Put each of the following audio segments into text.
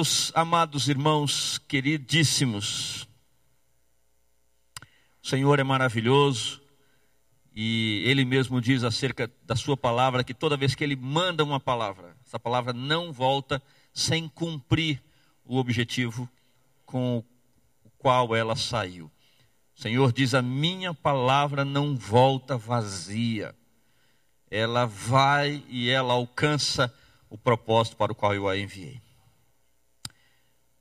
Meus amados irmãos, queridíssimos, o Senhor é maravilhoso e Ele mesmo diz acerca da Sua palavra que toda vez que Ele manda uma palavra, essa palavra não volta sem cumprir o objetivo com o qual ela saiu. O Senhor diz: A minha palavra não volta vazia, ela vai e ela alcança o propósito para o qual eu a enviei.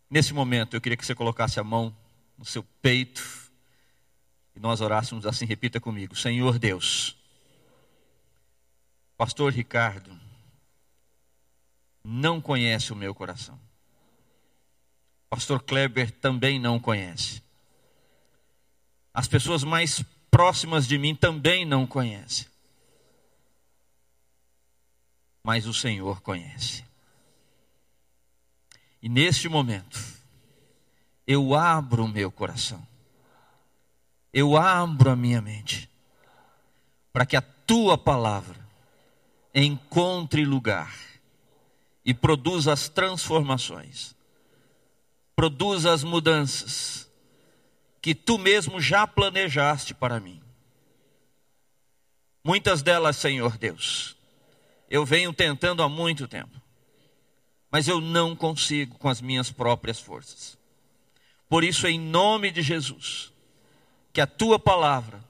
Nesse momento, eu queria que você colocasse a mão no seu peito e nós orássemos assim, repita comigo: Senhor Deus, Pastor Ricardo, não conhece o meu coração. Pastor Kleber também não conhece. As pessoas mais próximas de mim também não conhecem. Mas o Senhor conhece. E neste momento, eu abro o meu coração, eu abro a minha mente, para que a tua palavra encontre lugar e produza as transformações, produza as mudanças que tu mesmo já planejaste para mim. Muitas delas, Senhor Deus, eu venho tentando há muito tempo mas eu não consigo com as minhas próprias forças. Por isso, em nome de Jesus, que a tua palavra,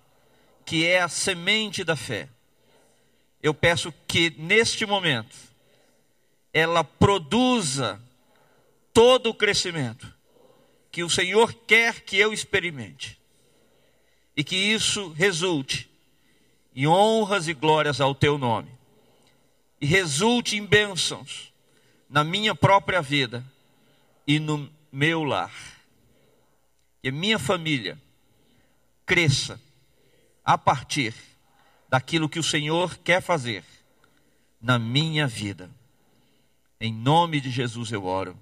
que é a semente da fé, eu peço que neste momento ela produza todo o crescimento que o Senhor quer que eu experimente. E que isso resulte em honras e glórias ao teu nome. E resulte em bênçãos na minha própria vida e no meu lar. Que minha família cresça a partir daquilo que o Senhor quer fazer na minha vida. Em nome de Jesus eu oro.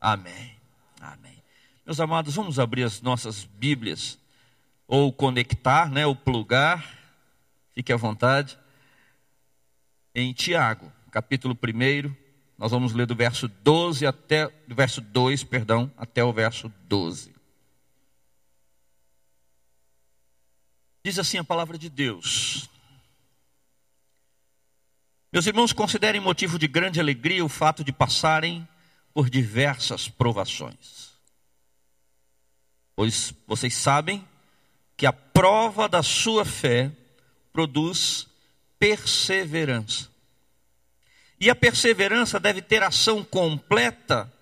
Amém. Amém. Meus amados, vamos abrir as nossas Bíblias ou conectar, né, ou plugar. Fique à vontade. Em Tiago, capítulo 1, nós vamos ler do verso 12 até do verso 2, perdão, até o verso 12. Diz assim a palavra de Deus: Meus irmãos, considerem motivo de grande alegria o fato de passarem por diversas provações. Pois vocês sabem que a prova da sua fé produz perseverança. E a perseverança deve ter ação completa,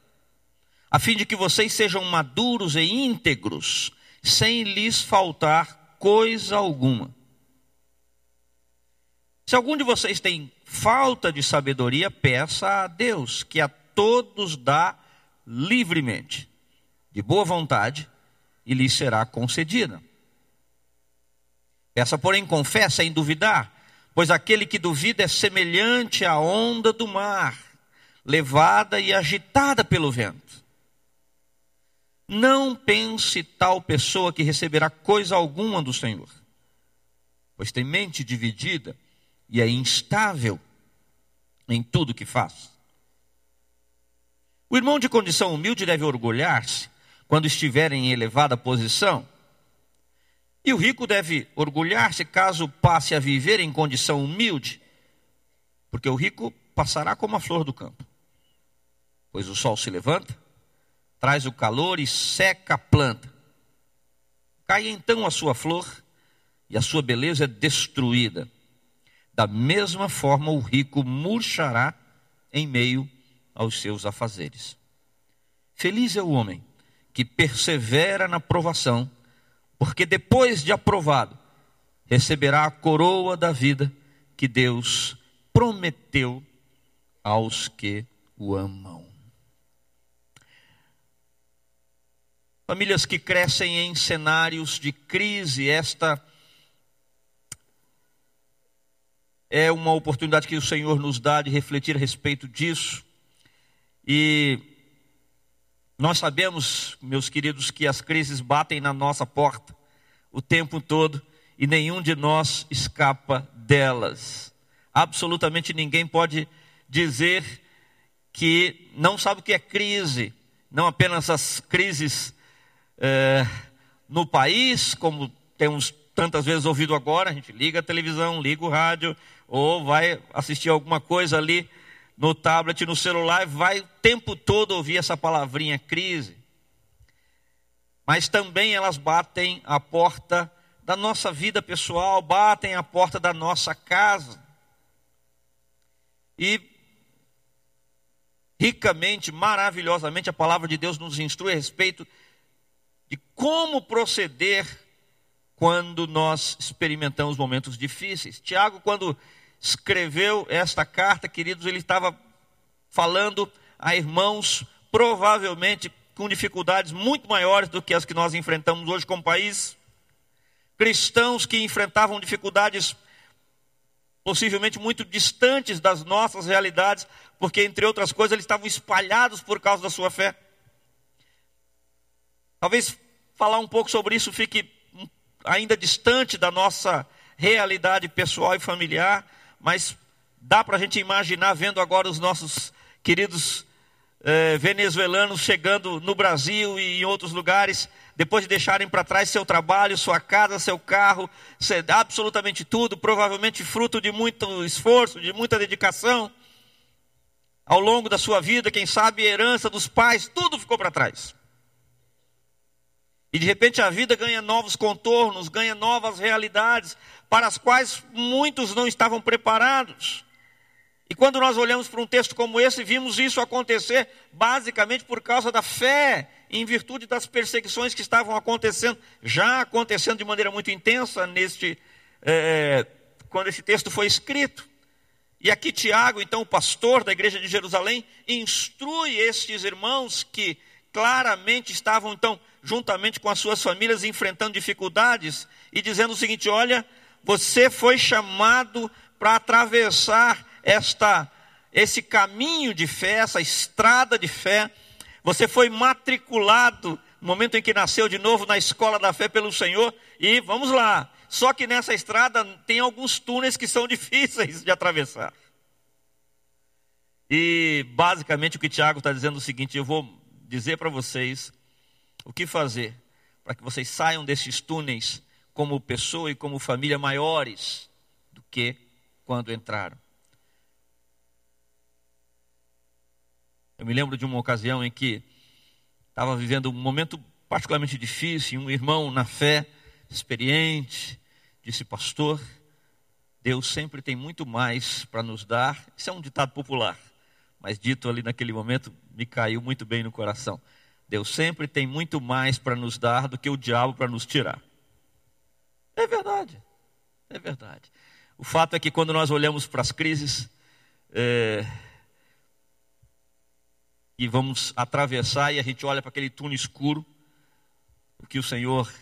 a fim de que vocês sejam maduros e íntegros, sem lhes faltar coisa alguma. Se algum de vocês tem falta de sabedoria, peça a Deus, que a todos dá livremente, de boa vontade, e lhe será concedida. Peça, porém, confessa sem duvidar Pois aquele que duvida é semelhante à onda do mar, levada e agitada pelo vento. Não pense tal pessoa que receberá coisa alguma do Senhor, pois tem mente dividida e é instável em tudo que faz. O irmão de condição humilde deve orgulhar-se quando estiver em elevada posição e o rico deve orgulhar-se caso passe a viver em condição humilde, porque o rico passará como a flor do campo. Pois o sol se levanta, traz o calor e seca a planta. Cai então a sua flor e a sua beleza é destruída. Da mesma forma, o rico murchará em meio aos seus afazeres. Feliz é o homem que persevera na provação porque depois de aprovado, receberá a coroa da vida que Deus prometeu aos que o amam. Famílias que crescem em cenários de crise, esta é uma oportunidade que o Senhor nos dá de refletir a respeito disso. E nós sabemos, meus queridos, que as crises batem na nossa porta o tempo todo e nenhum de nós escapa delas. Absolutamente ninguém pode dizer que não sabe o que é crise, não apenas as crises é, no país, como temos tantas vezes ouvido agora, a gente liga a televisão, liga o rádio, ou vai assistir alguma coisa ali no tablet, no celular, vai o tempo todo ouvir essa palavrinha crise. Mas também elas batem a porta da nossa vida pessoal, batem a porta da nossa casa. E ricamente, maravilhosamente, a palavra de Deus nos instrui a respeito de como proceder quando nós experimentamos momentos difíceis. Tiago, quando escreveu esta carta, queridos, ele estava falando a irmãos, provavelmente com dificuldades muito maiores do que as que nós enfrentamos hoje como país. Cristãos que enfrentavam dificuldades possivelmente muito distantes das nossas realidades, porque, entre outras coisas, eles estavam espalhados por causa da sua fé. Talvez falar um pouco sobre isso fique ainda distante da nossa realidade pessoal e familiar, mas dá para a gente imaginar, vendo agora os nossos queridos eh, venezuelanos chegando no Brasil e em outros lugares, depois de deixarem para trás seu trabalho, sua casa, seu carro, absolutamente tudo, provavelmente fruto de muito esforço, de muita dedicação, ao longo da sua vida, quem sabe herança dos pais, tudo ficou para trás. E de repente a vida ganha novos contornos, ganha novas realidades, para as quais muitos não estavam preparados. E quando nós olhamos para um texto como esse, vimos isso acontecer basicamente por causa da fé, em virtude das perseguições que estavam acontecendo, já acontecendo de maneira muito intensa neste, é, quando esse texto foi escrito. E aqui Tiago, então, o pastor da igreja de Jerusalém, instrui estes irmãos que claramente estavam, então, juntamente com as suas famílias, enfrentando dificuldades e dizendo o seguinte: olha, você foi chamado para atravessar esta, esse caminho de fé, essa estrada de fé. Você foi matriculado no momento em que nasceu de novo na escola da fé pelo Senhor. E vamos lá. Só que nessa estrada tem alguns túneis que são difíceis de atravessar. E basicamente o que Tiago está dizendo é o seguinte: eu vou dizer para vocês o que fazer para que vocês saiam desses túneis como pessoa e como família maiores do que quando entraram. Eu me lembro de uma ocasião em que estava vivendo um momento particularmente difícil, um irmão na fé, experiente, disse, pastor, Deus sempre tem muito mais para nos dar. Isso é um ditado popular, mas dito ali naquele momento me caiu muito bem no coração. Deus sempre tem muito mais para nos dar do que o diabo para nos tirar. É verdade, é verdade. O fato é que quando nós olhamos para as crises é, e vamos atravessar e a gente olha para aquele túnel escuro, o que o Senhor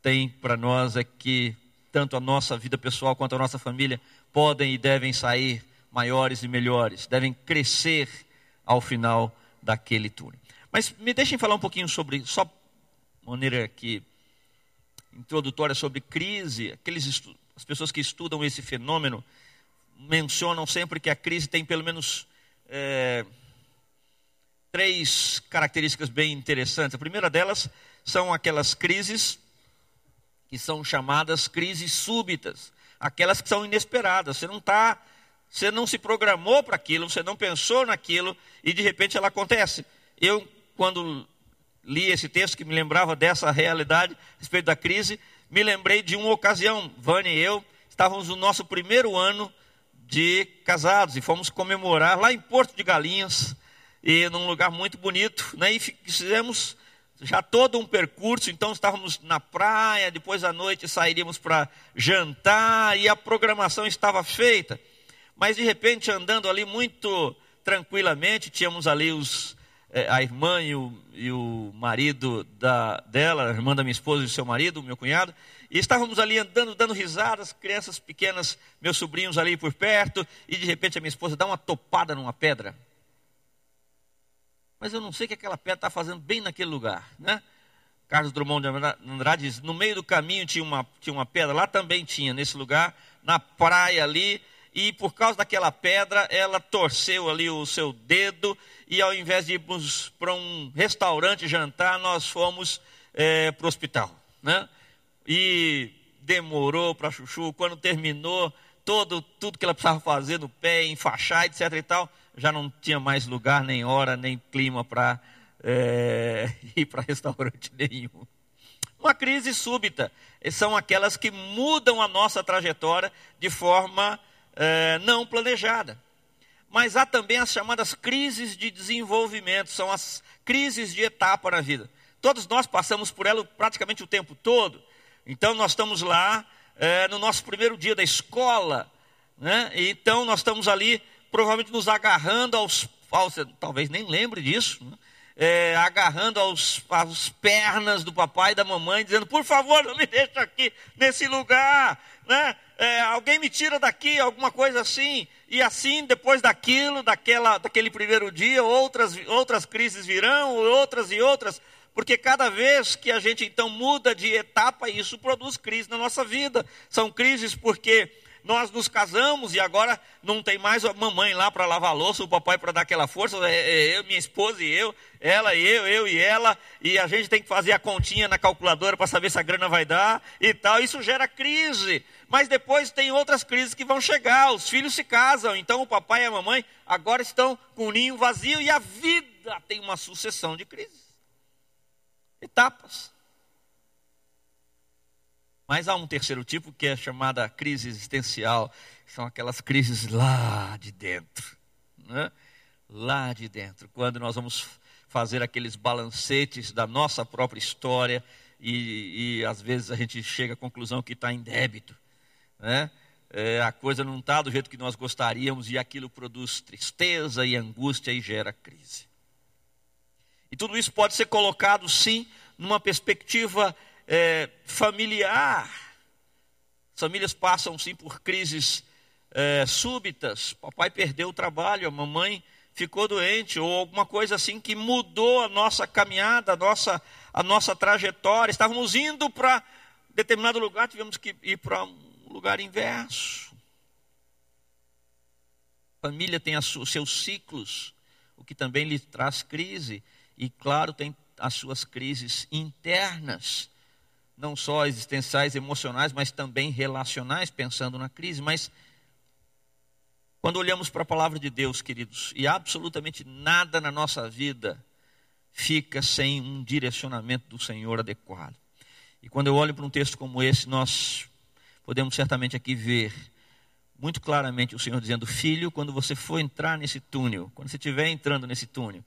tem para nós é que tanto a nossa vida pessoal quanto a nossa família podem e devem sair maiores e melhores, devem crescer ao final daquele túnel. Mas me deixem falar um pouquinho sobre, só maneira que introdutória sobre crise. Aqueles as pessoas que estudam esse fenômeno mencionam sempre que a crise tem pelo menos é, três características bem interessantes. A primeira delas são aquelas crises que são chamadas crises súbitas, aquelas que são inesperadas. Você não está, você não se programou para aquilo, você não pensou naquilo e de repente ela acontece. Eu quando li esse texto que me lembrava dessa realidade a respeito da crise, me lembrei de uma ocasião. Vânia e eu estávamos no nosso primeiro ano de casados e fomos comemorar lá em Porto de Galinhas, e num lugar muito bonito, né? E fizemos já todo um percurso, então estávamos na praia, depois à noite sairíamos para jantar e a programação estava feita. Mas de repente, andando ali muito tranquilamente, tínhamos ali os a irmã e o, e o marido da, dela, a irmã da minha esposa e o seu marido, meu cunhado, e estávamos ali andando, dando risadas, crianças pequenas, meus sobrinhos ali por perto, e de repente a minha esposa dá uma topada numa pedra. Mas eu não sei o que aquela pedra está fazendo bem naquele lugar, né? Carlos Drummond de Andrade diz, no meio do caminho tinha uma, tinha uma pedra, lá também tinha, nesse lugar, na praia ali, e por causa daquela pedra, ela torceu ali o seu dedo, e ao invés de irmos para um restaurante jantar, nós fomos é, para o hospital. Né? E demorou para Chuchu, quando terminou, todo, tudo que ela precisava fazer no pé, enfaixar, etc. e tal, já não tinha mais lugar, nem hora, nem clima para é, ir para restaurante nenhum. Uma crise súbita são aquelas que mudam a nossa trajetória de forma é, não planejada. Mas há também as chamadas crises de desenvolvimento, são as crises de etapa na vida. Todos nós passamos por ela praticamente o tempo todo. Então nós estamos lá é, no nosso primeiro dia da escola, né? então nós estamos ali provavelmente nos agarrando aos, aos talvez nem lembre disso, né? é, agarrando aos, às pernas do papai e da mamãe, dizendo: por favor, não me deixe aqui nesse lugar, né? É, alguém me tira daqui, alguma coisa assim. E assim, depois daquilo, daquela, daquele primeiro dia, outras, outras crises virão, outras e outras, porque cada vez que a gente então muda de etapa, isso produz crise na nossa vida. São crises porque nós nos casamos e agora não tem mais a mamãe lá para lavar a louça, o papai para dar aquela força, é, é, eu, minha esposa e eu, ela e eu, eu e ela, e a gente tem que fazer a continha na calculadora para saber se a grana vai dar e tal. Isso gera crise. Mas depois tem outras crises que vão chegar. Os filhos se casam, então o papai e a mamãe agora estão com o ninho vazio e a vida tem uma sucessão de crises. Etapas. Mas há um terceiro tipo que é chamada crise existencial, são aquelas crises lá de dentro, né? lá de dentro, quando nós vamos fazer aqueles balancetes da nossa própria história e, e às vezes a gente chega à conclusão que está em débito, né? É, a coisa não está do jeito que nós gostaríamos e aquilo produz tristeza e angústia e gera crise. E tudo isso pode ser colocado, sim, numa perspectiva é, familiar. As famílias passam sim por crises é, súbitas. Papai perdeu o trabalho, a mamãe ficou doente, ou alguma coisa assim que mudou a nossa caminhada, a nossa, a nossa trajetória. Estávamos indo para determinado lugar, tivemos que ir para um lugar inverso. Família tem os seus ciclos, o que também lhe traz crise, e claro, tem as suas crises internas não só existenciais, emocionais, mas também relacionais, pensando na crise. Mas quando olhamos para a palavra de Deus, queridos, e absolutamente nada na nossa vida fica sem um direcionamento do Senhor adequado. E quando eu olho para um texto como esse, nós podemos certamente aqui ver muito claramente o Senhor dizendo: Filho, quando você for entrar nesse túnel, quando você estiver entrando nesse túnel,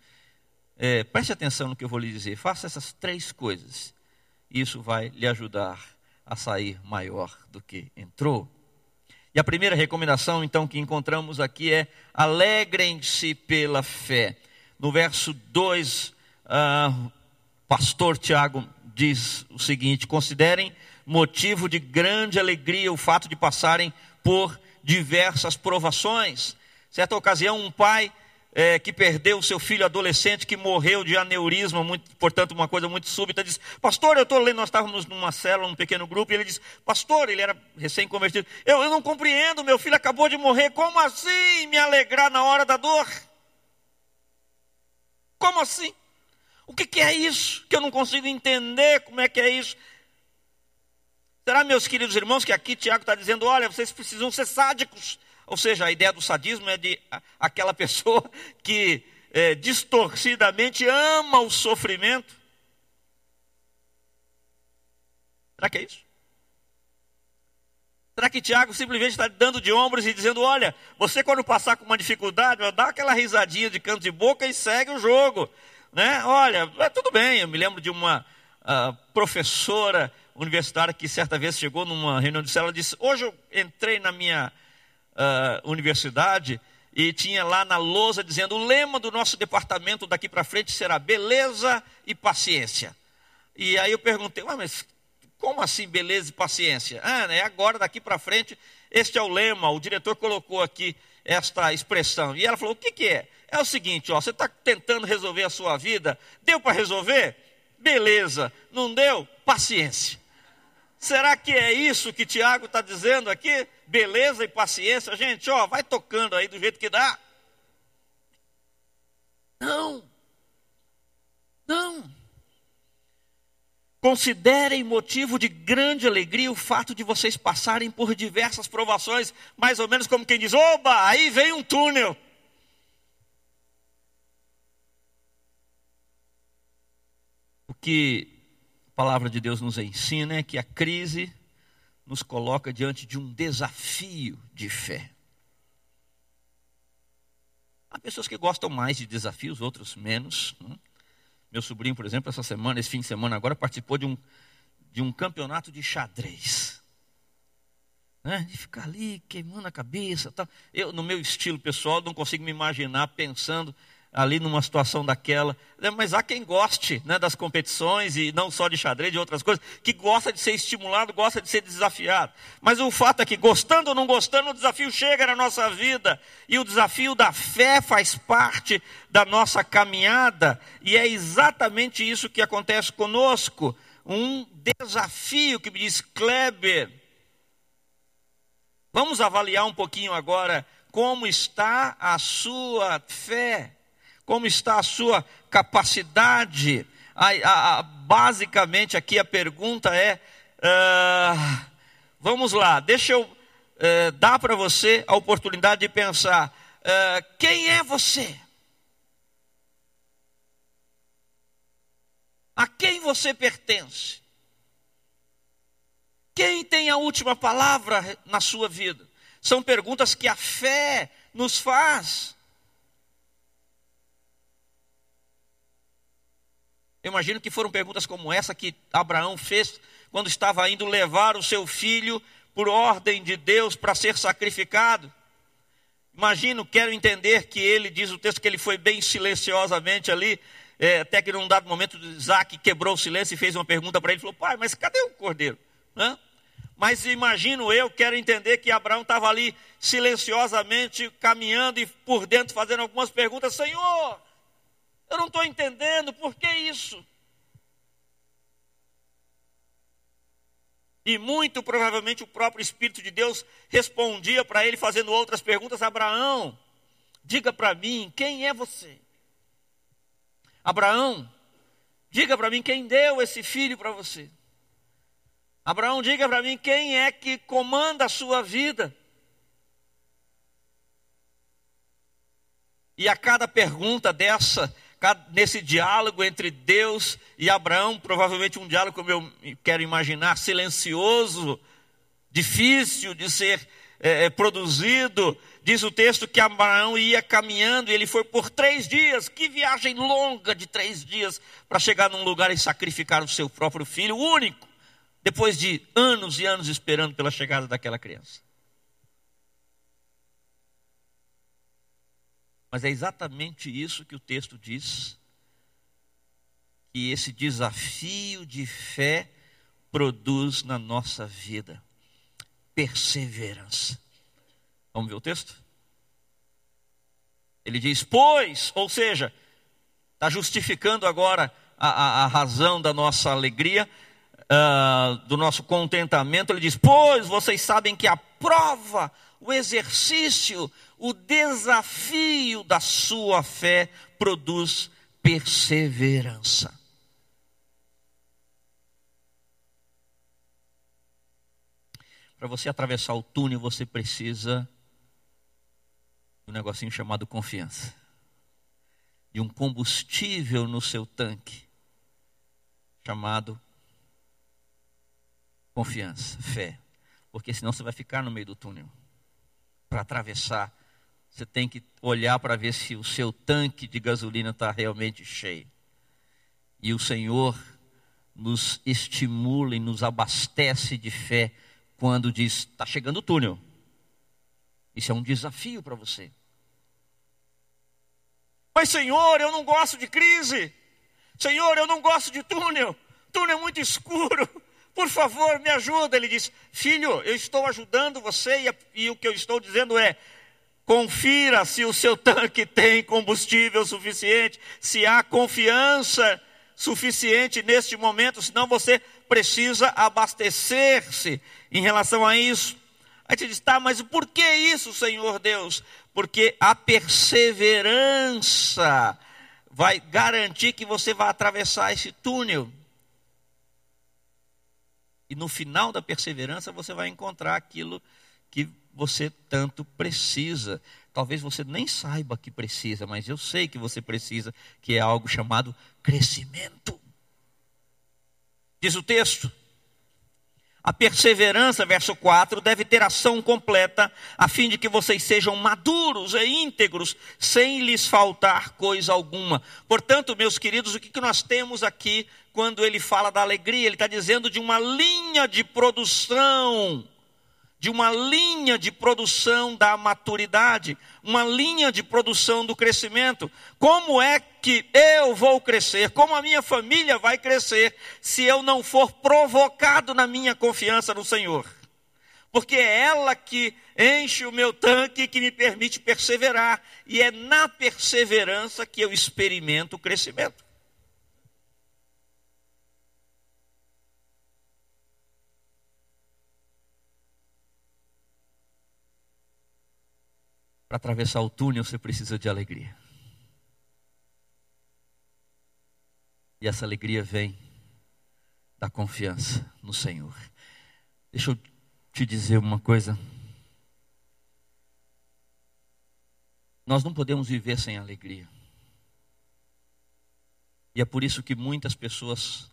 é, preste atenção no que eu vou lhe dizer, faça essas três coisas isso vai lhe ajudar a sair maior do que entrou. E a primeira recomendação, então, que encontramos aqui é: alegrem-se pela fé. No verso 2, uh, ah, pastor Tiago diz o seguinte: considerem motivo de grande alegria o fato de passarem por diversas provações. Certa ocasião, um pai é, que perdeu o seu filho adolescente, que morreu de aneurisma, muito, portanto, uma coisa muito súbita, diz: Pastor, eu estou lendo, nós estávamos numa célula, num pequeno grupo, e ele diz: Pastor, ele era recém-convertido, eu, eu não compreendo, meu filho acabou de morrer, como assim me alegrar na hora da dor? Como assim? O que, que é isso? Que eu não consigo entender como é que é isso. Será, meus queridos irmãos, que aqui Tiago está dizendo: olha, vocês precisam ser sádicos. Ou seja, a ideia do sadismo é de aquela pessoa que é, distorcidamente ama o sofrimento. Será que é isso? Será que Tiago simplesmente está dando de ombros e dizendo: olha, você quando passar com uma dificuldade, dá aquela risadinha de canto de boca e segue o jogo. Né? Olha, é, tudo bem. Eu me lembro de uma uh, professora universitária que certa vez chegou numa reunião de célula e disse: Hoje eu entrei na minha uh, universidade e tinha lá na lousa dizendo: o lema do nosso departamento daqui para frente será beleza e paciência. E aí eu perguntei: mas como assim beleza e paciência? Ah, né, agora daqui para frente, este é o lema, o diretor colocou aqui esta expressão. E ela falou: o que, que é? É o seguinte, ó, você está tentando resolver a sua vida, deu para resolver? Beleza, não deu? Paciência. Será que é isso que Tiago está dizendo aqui? Beleza e paciência, gente, ó, vai tocando aí do jeito que dá. Não. Não. Considerem motivo de grande alegria o fato de vocês passarem por diversas provações, mais ou menos como quem diz: oba, aí vem um túnel. O que a palavra de Deus nos ensina é que a crise nos coloca diante de um desafio de fé. Há pessoas que gostam mais de desafios, outros menos. Né? Meu sobrinho, por exemplo, essa semana, esse fim de semana agora, participou de um, de um campeonato de xadrez. Né? De ficar ali queimando a cabeça. Tal. Eu, no meu estilo pessoal, não consigo me imaginar pensando ali numa situação daquela. Né, mas há quem goste né, das competições, e não só de xadrez, de outras coisas, que gosta de ser estimulado, gosta de ser desafiado. Mas o fato é que, gostando ou não gostando, o desafio chega na nossa vida. E o desafio da fé faz parte da nossa caminhada. E é exatamente isso que acontece conosco. Um desafio que me diz Kleber. Vamos avaliar um pouquinho agora como está a sua fé como está a sua capacidade. A, a, a, basicamente, aqui a pergunta é: uh, vamos lá, deixa eu uh, dar para você a oportunidade de pensar: uh, quem é você? A quem você pertence? Quem tem a última palavra na sua vida? São perguntas que a fé nos faz. Eu imagino que foram perguntas como essa que Abraão fez quando estava indo levar o seu filho por ordem de Deus para ser sacrificado. Imagino, quero entender que ele, diz o texto, que ele foi bem silenciosamente ali, é, até que num dado momento Isaac quebrou o silêncio e fez uma pergunta para ele, falou, pai, mas cadê o cordeiro? Hã? Mas imagino eu, quero entender que Abraão estava ali silenciosamente caminhando e por dentro fazendo algumas perguntas, Senhor, eu não estou entendendo, por que isso? E muito provavelmente o próprio Espírito de Deus respondia para ele, fazendo outras perguntas: Abraão, diga para mim, quem é você? Abraão, diga para mim quem deu esse filho para você. Abraão, diga para mim quem é que comanda a sua vida. E a cada pergunta dessa, nesse diálogo entre Deus e Abraão, provavelmente um diálogo, como eu quero imaginar, silencioso, difícil de ser é, é, produzido. Diz o texto que Abraão ia caminhando e ele foi por três dias. Que viagem longa de três dias para chegar num lugar e sacrificar o seu próprio filho, único, depois de anos e anos esperando pela chegada daquela criança. Mas é exatamente isso que o texto diz, que esse desafio de fé produz na nossa vida perseverança. Vamos ver o texto? Ele diz, pois, ou seja, está justificando agora a, a, a, razão da nossa alegria, uh, do nosso contentamento. Ele diz, pois vocês sabem que a prova, o exercício o desafio da sua fé produz perseverança. Para você atravessar o túnel, você precisa de um negocinho chamado confiança. De um combustível no seu tanque, chamado confiança, fé. Porque senão você vai ficar no meio do túnel. Para atravessar você tem que olhar para ver se o seu tanque de gasolina está realmente cheio. E o Senhor nos estimula e nos abastece de fé quando diz: está chegando o túnel. Isso é um desafio para você. Mas, Senhor, eu não gosto de crise. Senhor, eu não gosto de túnel. Túnel é muito escuro. Por favor, me ajuda. Ele diz: Filho, eu estou ajudando você e, e o que eu estou dizendo é: Confira se o seu tanque tem combustível suficiente, se há confiança suficiente neste momento, senão você precisa abastecer-se em relação a isso. Aí você diz, tá, mas por que isso, Senhor Deus? Porque a perseverança vai garantir que você vai atravessar esse túnel. E no final da perseverança você vai encontrar aquilo que você tanto precisa. Talvez você nem saiba que precisa, mas eu sei que você precisa, que é algo chamado crescimento. Diz o texto. A perseverança, verso 4, deve ter ação completa, a fim de que vocês sejam maduros e íntegros, sem lhes faltar coisa alguma. Portanto, meus queridos, o que nós temos aqui quando ele fala da alegria? Ele está dizendo de uma linha de produção de uma linha de produção da maturidade, uma linha de produção do crescimento. Como é que eu vou crescer? Como a minha família vai crescer se eu não for provocado na minha confiança no Senhor? Porque é ela que enche o meu tanque que me permite perseverar, e é na perseverança que eu experimento o crescimento. Para atravessar o túnel você precisa de alegria. E essa alegria vem da confiança no Senhor. Deixa eu te dizer uma coisa. Nós não podemos viver sem alegria. E é por isso que muitas pessoas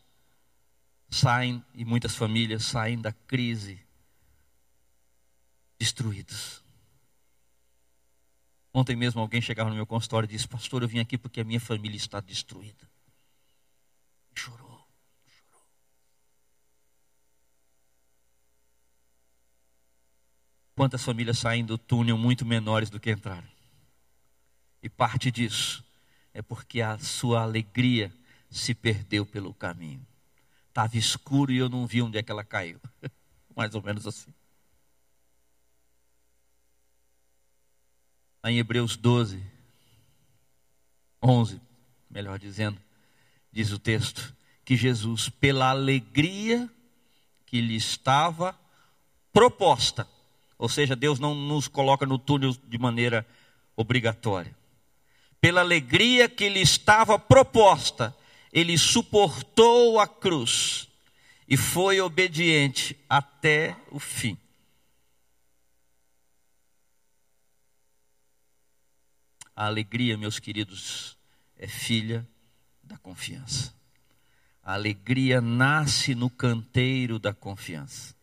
saem e muitas famílias saem da crise destruídos. Ontem mesmo alguém chegava no meu consultório e disse: Pastor, eu vim aqui porque a minha família está destruída. Chorou, chorou. Quantas famílias saem do túnel muito menores do que entraram? E parte disso é porque a sua alegria se perdeu pelo caminho. Estava escuro e eu não vi onde é que ela caiu. Mais ou menos assim. Em Hebreus 12, 11, melhor dizendo, diz o texto, que Jesus, pela alegria que lhe estava proposta, ou seja, Deus não nos coloca no túnel de maneira obrigatória, pela alegria que lhe estava proposta, ele suportou a cruz e foi obediente até o fim. A alegria, meus queridos, é filha da confiança. A alegria nasce no canteiro da confiança.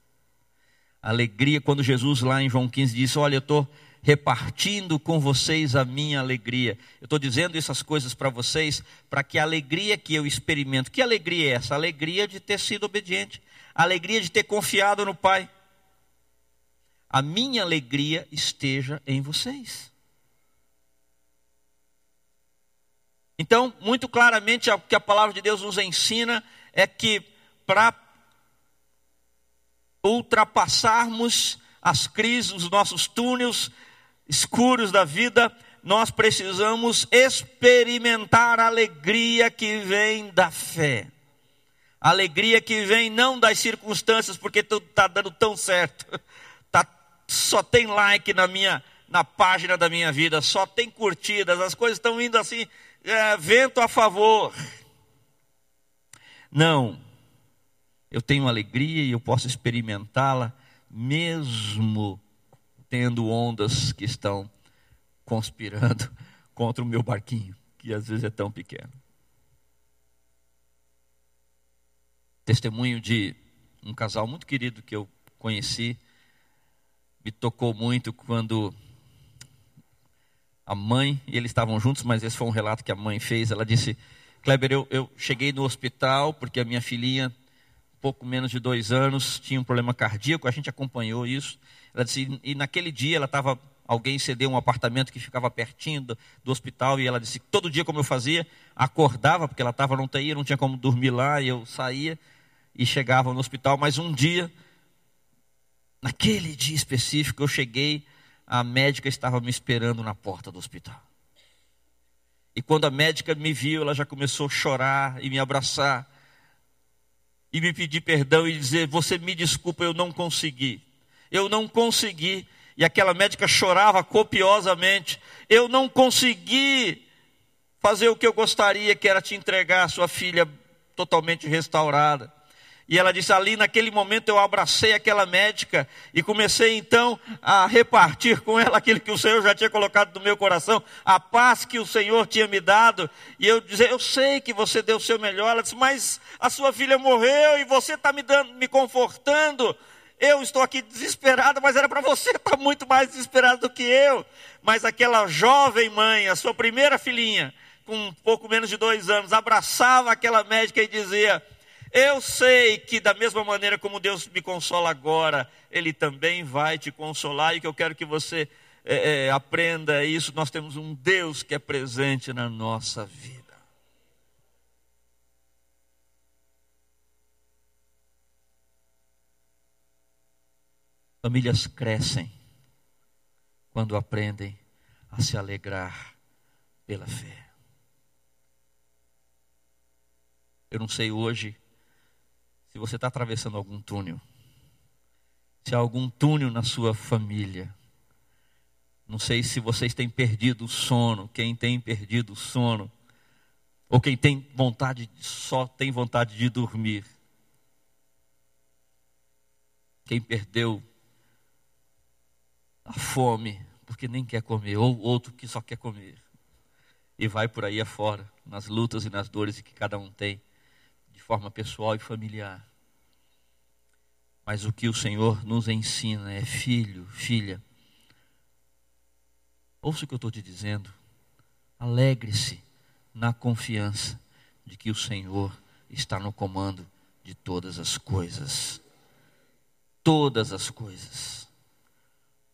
A alegria, quando Jesus lá em João 15 disse: Olha, eu estou repartindo com vocês a minha alegria. Eu estou dizendo essas coisas para vocês, para que a alegria que eu experimento, que alegria é essa? A alegria de ter sido obediente, a alegria de ter confiado no Pai. A minha alegria esteja em vocês. Então, muito claramente, o que a palavra de Deus nos ensina é que para ultrapassarmos as crises, os nossos túneis escuros da vida, nós precisamos experimentar a alegria que vem da fé. A alegria que vem não das circunstâncias, porque tudo está dando tão certo. Tá, só tem like na minha na página da minha vida, só tem curtidas, as coisas estão indo assim é, vento a favor. Não. Eu tenho alegria e eu posso experimentá-la, mesmo tendo ondas que estão conspirando contra o meu barquinho, que às vezes é tão pequeno. Testemunho de um casal muito querido que eu conheci, me tocou muito quando a mãe e eles estavam juntos, mas esse foi um relato que a mãe fez. Ela disse: Kleber, eu, eu cheguei no hospital porque a minha filhinha, pouco menos de dois anos, tinha um problema cardíaco. A gente acompanhou isso. Ela disse: e naquele dia ela estava. Alguém cedeu um apartamento que ficava pertinho do, do hospital e ela disse: todo dia, como eu fazia, acordava, porque ela estava no UTI, não tinha como dormir lá, e eu saía e chegava no hospital. Mas um dia, naquele dia específico, eu cheguei a médica estava me esperando na porta do hospital. E quando a médica me viu, ela já começou a chorar e me abraçar. E me pedir perdão e dizer: Você me desculpa, eu não consegui. Eu não consegui. E aquela médica chorava copiosamente. Eu não consegui fazer o que eu gostaria, que era te entregar a sua filha totalmente restaurada. E ela disse: ali naquele momento eu abracei aquela médica e comecei então a repartir com ela aquilo que o Senhor já tinha colocado no meu coração, a paz que o Senhor tinha me dado. E eu dizia: Eu sei que você deu o seu melhor. Ela disse: Mas a sua filha morreu e você está me dando, me confortando. Eu estou aqui desesperada, mas era para você estar muito mais desesperado do que eu. Mas aquela jovem mãe, a sua primeira filhinha, com um pouco menos de dois anos, abraçava aquela médica e dizia: eu sei que, da mesma maneira como Deus me consola agora, Ele também vai te consolar, e que eu quero que você é, é, aprenda isso. Nós temos um Deus que é presente na nossa vida. Famílias crescem quando aprendem a se alegrar pela fé. Eu não sei hoje você está atravessando algum túnel, se há algum túnel na sua família, não sei se vocês têm perdido o sono, quem tem perdido o sono, ou quem tem vontade, só tem vontade de dormir. Quem perdeu a fome, porque nem quer comer, ou outro que só quer comer. E vai por aí afora, nas lutas e nas dores que cada um tem forma pessoal e familiar. Mas o que o Senhor nos ensina é: filho, filha, ouça o que eu estou te dizendo, alegre-se na confiança de que o Senhor está no comando de todas as coisas. Todas as coisas.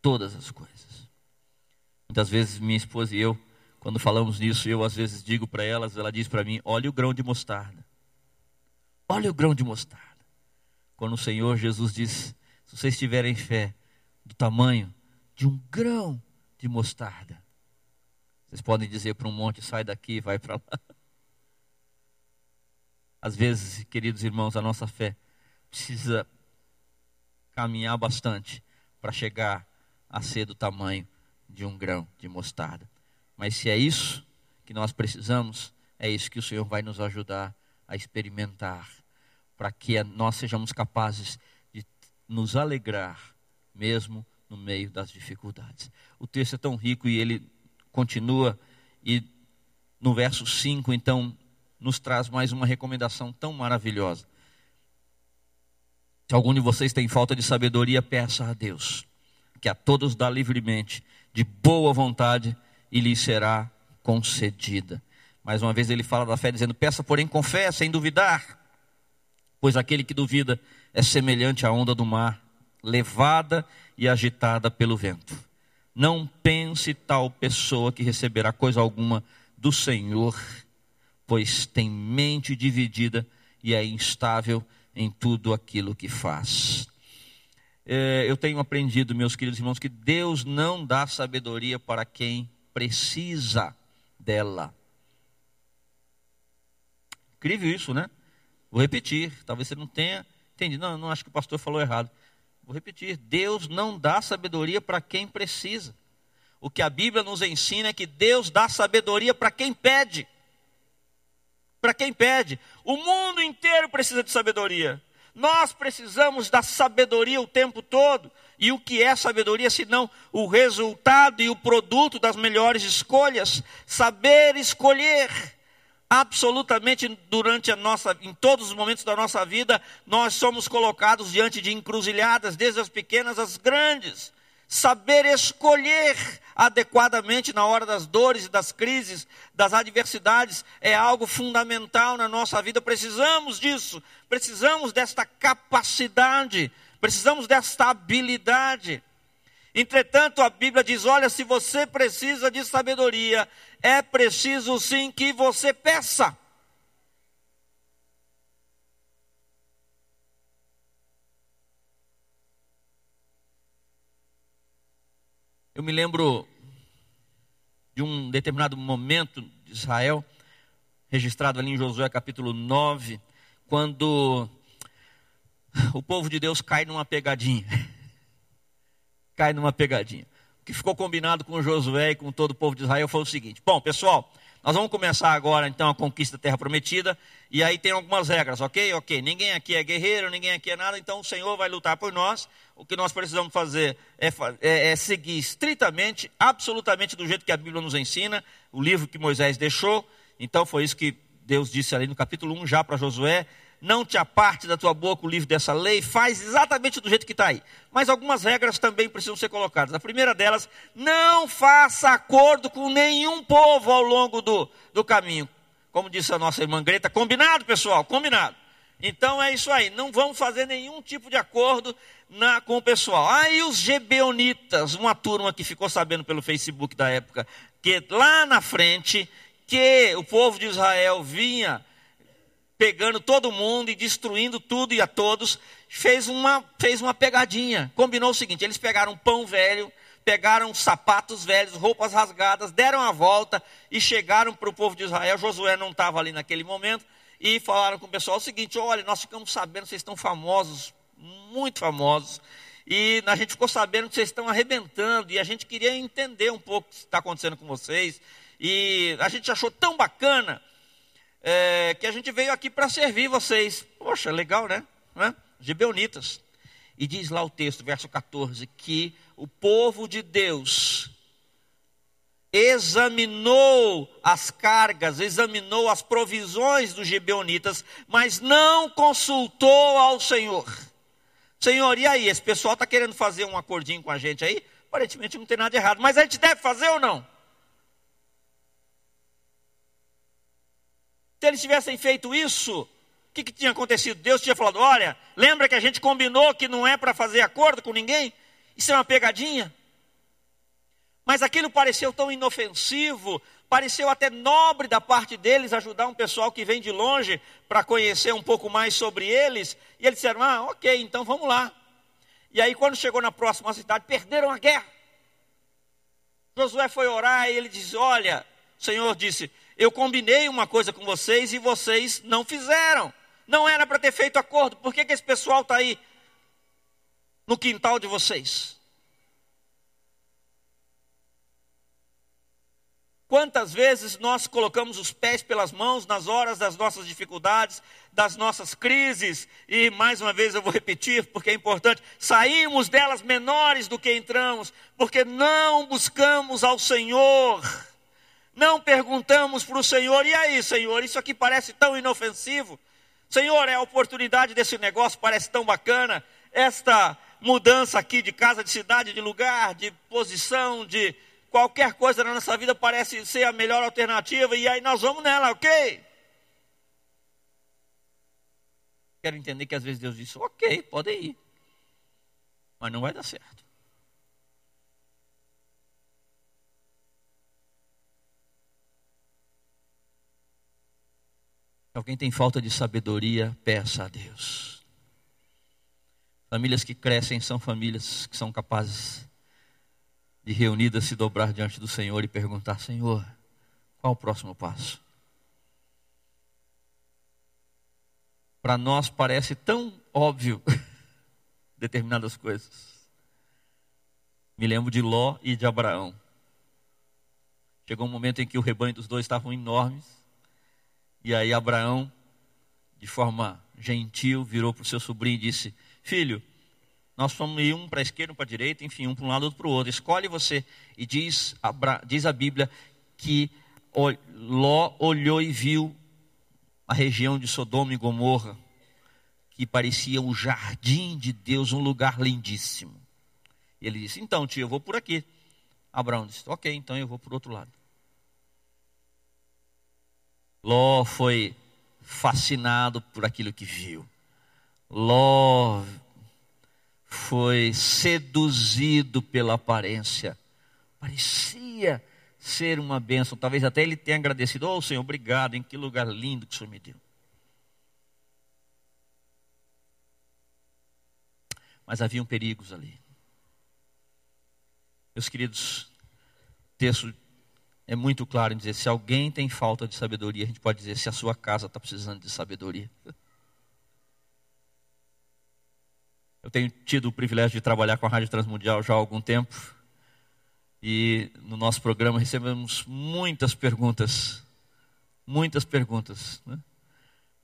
Todas as coisas. Muitas vezes minha esposa e eu, quando falamos nisso, eu às vezes digo para elas, ela diz para mim: olha o grão de mostarda. Olha o grão de mostarda. Quando o Senhor Jesus diz: se vocês tiverem fé do tamanho de um grão de mostarda, vocês podem dizer para um monte: sai daqui, vai para lá. Às vezes, queridos irmãos, a nossa fé precisa caminhar bastante para chegar a ser do tamanho de um grão de mostarda. Mas se é isso que nós precisamos, é isso que o Senhor vai nos ajudar a experimentar, para que nós sejamos capazes de nos alegrar, mesmo no meio das dificuldades. O texto é tão rico e ele continua, e no verso 5, então, nos traz mais uma recomendação tão maravilhosa. Se algum de vocês tem falta de sabedoria, peça a Deus, que a todos dá livremente, de boa vontade, e lhe será concedida. Mais uma vez ele fala da fé, dizendo: Peça, porém, com fé, sem duvidar, pois aquele que duvida é semelhante à onda do mar, levada e agitada pelo vento. Não pense tal pessoa que receberá coisa alguma do Senhor, pois tem mente dividida e é instável em tudo aquilo que faz. É, eu tenho aprendido, meus queridos irmãos, que Deus não dá sabedoria para quem precisa dela. Incrível isso, né? Vou repetir, talvez você não tenha entendido. Não, não acho que o pastor falou errado. Vou repetir: Deus não dá sabedoria para quem precisa. O que a Bíblia nos ensina é que Deus dá sabedoria para quem pede. Para quem pede. O mundo inteiro precisa de sabedoria. Nós precisamos da sabedoria o tempo todo. E o que é sabedoria senão o resultado e o produto das melhores escolhas? Saber escolher absolutamente durante a nossa, em todos os momentos da nossa vida, nós somos colocados diante de encruzilhadas, desde as pequenas às grandes. Saber escolher adequadamente na hora das dores das crises, das adversidades, é algo fundamental na nossa vida. Precisamos disso, precisamos desta capacidade, precisamos desta habilidade. Entretanto, a Bíblia diz: olha, se você precisa de sabedoria, é preciso sim que você peça. Eu me lembro de um determinado momento de Israel, registrado ali em Josué capítulo 9, quando o povo de Deus cai numa pegadinha. cai numa pegadinha. O que ficou combinado com Josué e com todo o povo de Israel foi o seguinte: bom, pessoal, nós vamos começar agora então a conquista da terra prometida, e aí tem algumas regras, ok? Ok, ninguém aqui é guerreiro, ninguém aqui é nada, então o Senhor vai lutar por nós. O que nós precisamos fazer é, é, é seguir estritamente, absolutamente do jeito que a Bíblia nos ensina, o livro que Moisés deixou. Então foi isso que Deus disse ali no capítulo 1 já para Josué não te aparte da tua boca o livro dessa lei, faz exatamente do jeito que está aí. Mas algumas regras também precisam ser colocadas. A primeira delas, não faça acordo com nenhum povo ao longo do, do caminho. Como disse a nossa irmã Greta, combinado, pessoal? Combinado. Então é isso aí, não vamos fazer nenhum tipo de acordo na, com o pessoal. Aí os gebeonitas, uma turma que ficou sabendo pelo Facebook da época, que lá na frente, que o povo de Israel vinha pegando todo mundo e destruindo tudo e a todos, fez uma, fez uma pegadinha. Combinou o seguinte: eles pegaram pão velho, pegaram sapatos velhos, roupas rasgadas, deram a volta e chegaram para o povo de Israel. Josué não estava ali naquele momento e falaram com o pessoal o seguinte: olha, nós ficamos sabendo, vocês estão famosos, muito famosos. E a gente ficou sabendo que vocês estão arrebentando, e a gente queria entender um pouco o que está acontecendo com vocês. E a gente achou tão bacana é, que a gente veio aqui para servir vocês. Poxa, legal, né? né? Gibeonitas. E diz lá o texto, verso 14, que o povo de Deus examinou as cargas, examinou as provisões dos gibeonitas, mas não consultou ao Senhor. Senhor, e aí? Esse pessoal está querendo fazer um acordinho com a gente aí? Aparentemente não tem nada errado, mas a gente deve fazer ou não? Se eles tivessem feito isso, o que, que tinha acontecido? Deus tinha falado: olha, lembra que a gente combinou que não é para fazer acordo com ninguém? Isso é uma pegadinha. Mas aquilo pareceu tão inofensivo, pareceu até nobre da parte deles ajudar um pessoal que vem de longe para conhecer um pouco mais sobre eles. E eles disseram: ah, ok, então vamos lá. E aí, quando chegou na próxima cidade, perderam a guerra. Josué foi orar e ele disse: Olha, o Senhor disse: eu combinei uma coisa com vocês e vocês não fizeram. Não era para ter feito acordo. Por que, que esse pessoal está aí no quintal de vocês? Quantas vezes nós colocamos os pés pelas mãos nas horas das nossas dificuldades, das nossas crises, e mais uma vez eu vou repetir, porque é importante, saímos delas menores do que entramos, porque não buscamos ao Senhor não perguntamos para o Senhor, e aí, Senhor, isso aqui parece tão inofensivo. Senhor, é a oportunidade desse negócio, parece tão bacana. Esta mudança aqui de casa, de cidade, de lugar, de posição, de qualquer coisa na nossa vida parece ser a melhor alternativa, e aí nós vamos nela, ok? Quero entender que às vezes Deus diz, ok, pode ir, mas não vai dar certo. Alguém tem falta de sabedoria, peça a Deus. Famílias que crescem são famílias que são capazes de reunidas se dobrar diante do Senhor e perguntar: Senhor, qual o próximo passo? Para nós parece tão óbvio determinadas coisas. Me lembro de Ló e de Abraão. Chegou um momento em que o rebanho dos dois estavam enormes e aí Abraão, de forma gentil, virou para o seu sobrinho e disse: Filho, nós ir um para a esquerda, um para a direita, enfim, um para um lado, outro para o outro. Escolhe você. E diz, diz a Bíblia que Ló olhou e viu a região de Sodoma e Gomorra, que parecia o jardim de Deus, um lugar lindíssimo. E ele disse: Então, tio, eu vou por aqui. Abraão disse: Ok, então eu vou por outro lado. Ló foi fascinado por aquilo que viu. Ló foi seduzido pela aparência. Parecia ser uma bênção. Talvez até ele tenha agradecido. Oh, Senhor, obrigado. Em que lugar lindo que o Senhor me deu. Mas haviam perigos ali. Meus queridos, texto é muito claro em dizer: se alguém tem falta de sabedoria, a gente pode dizer se a sua casa está precisando de sabedoria. Eu tenho tido o privilégio de trabalhar com a Rádio Transmundial já há algum tempo. E no nosso programa recebemos muitas perguntas. Muitas perguntas. Né?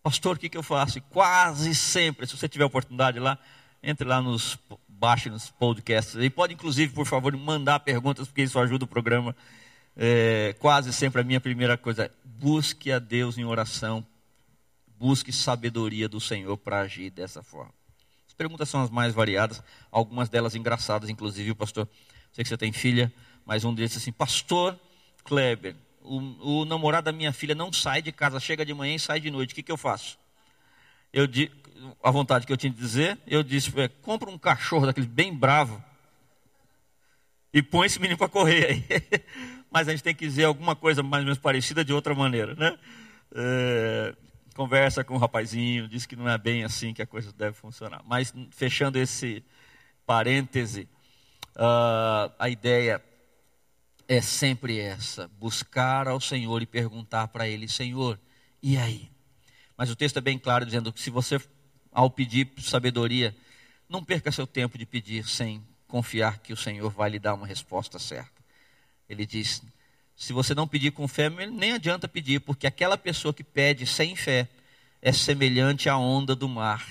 Pastor, o que, que eu faço? E quase sempre, se você tiver oportunidade lá, entre lá nos, baixe nos podcasts. E pode, inclusive, por favor, mandar perguntas, porque isso ajuda o programa. É, quase sempre a minha primeira coisa é busque a Deus em oração, busque sabedoria do Senhor para agir dessa forma. As perguntas são as mais variadas, algumas delas engraçadas, inclusive pastor, sei que você tem filha, mas um deles assim, pastor Kleber, o, o, namorado da minha filha não sai de casa, chega de manhã e sai de noite, o que, que eu faço? Eu a vontade que eu tinha de dizer, eu disse, é, compra um cachorro daquele bem bravo e põe esse menino para correr aí. mas a gente tem que dizer alguma coisa mais ou menos parecida de outra maneira, né? É, conversa com o rapazinho, diz que não é bem assim que a coisa deve funcionar. Mas fechando esse parêntese, uh, a ideia é sempre essa: buscar ao Senhor e perguntar para Ele, Senhor, e aí? Mas o texto é bem claro dizendo que se você, ao pedir sabedoria, não perca seu tempo de pedir sem confiar que o Senhor vai lhe dar uma resposta certa. Ele diz: se você não pedir com fé, nem adianta pedir, porque aquela pessoa que pede sem fé é semelhante à onda do mar.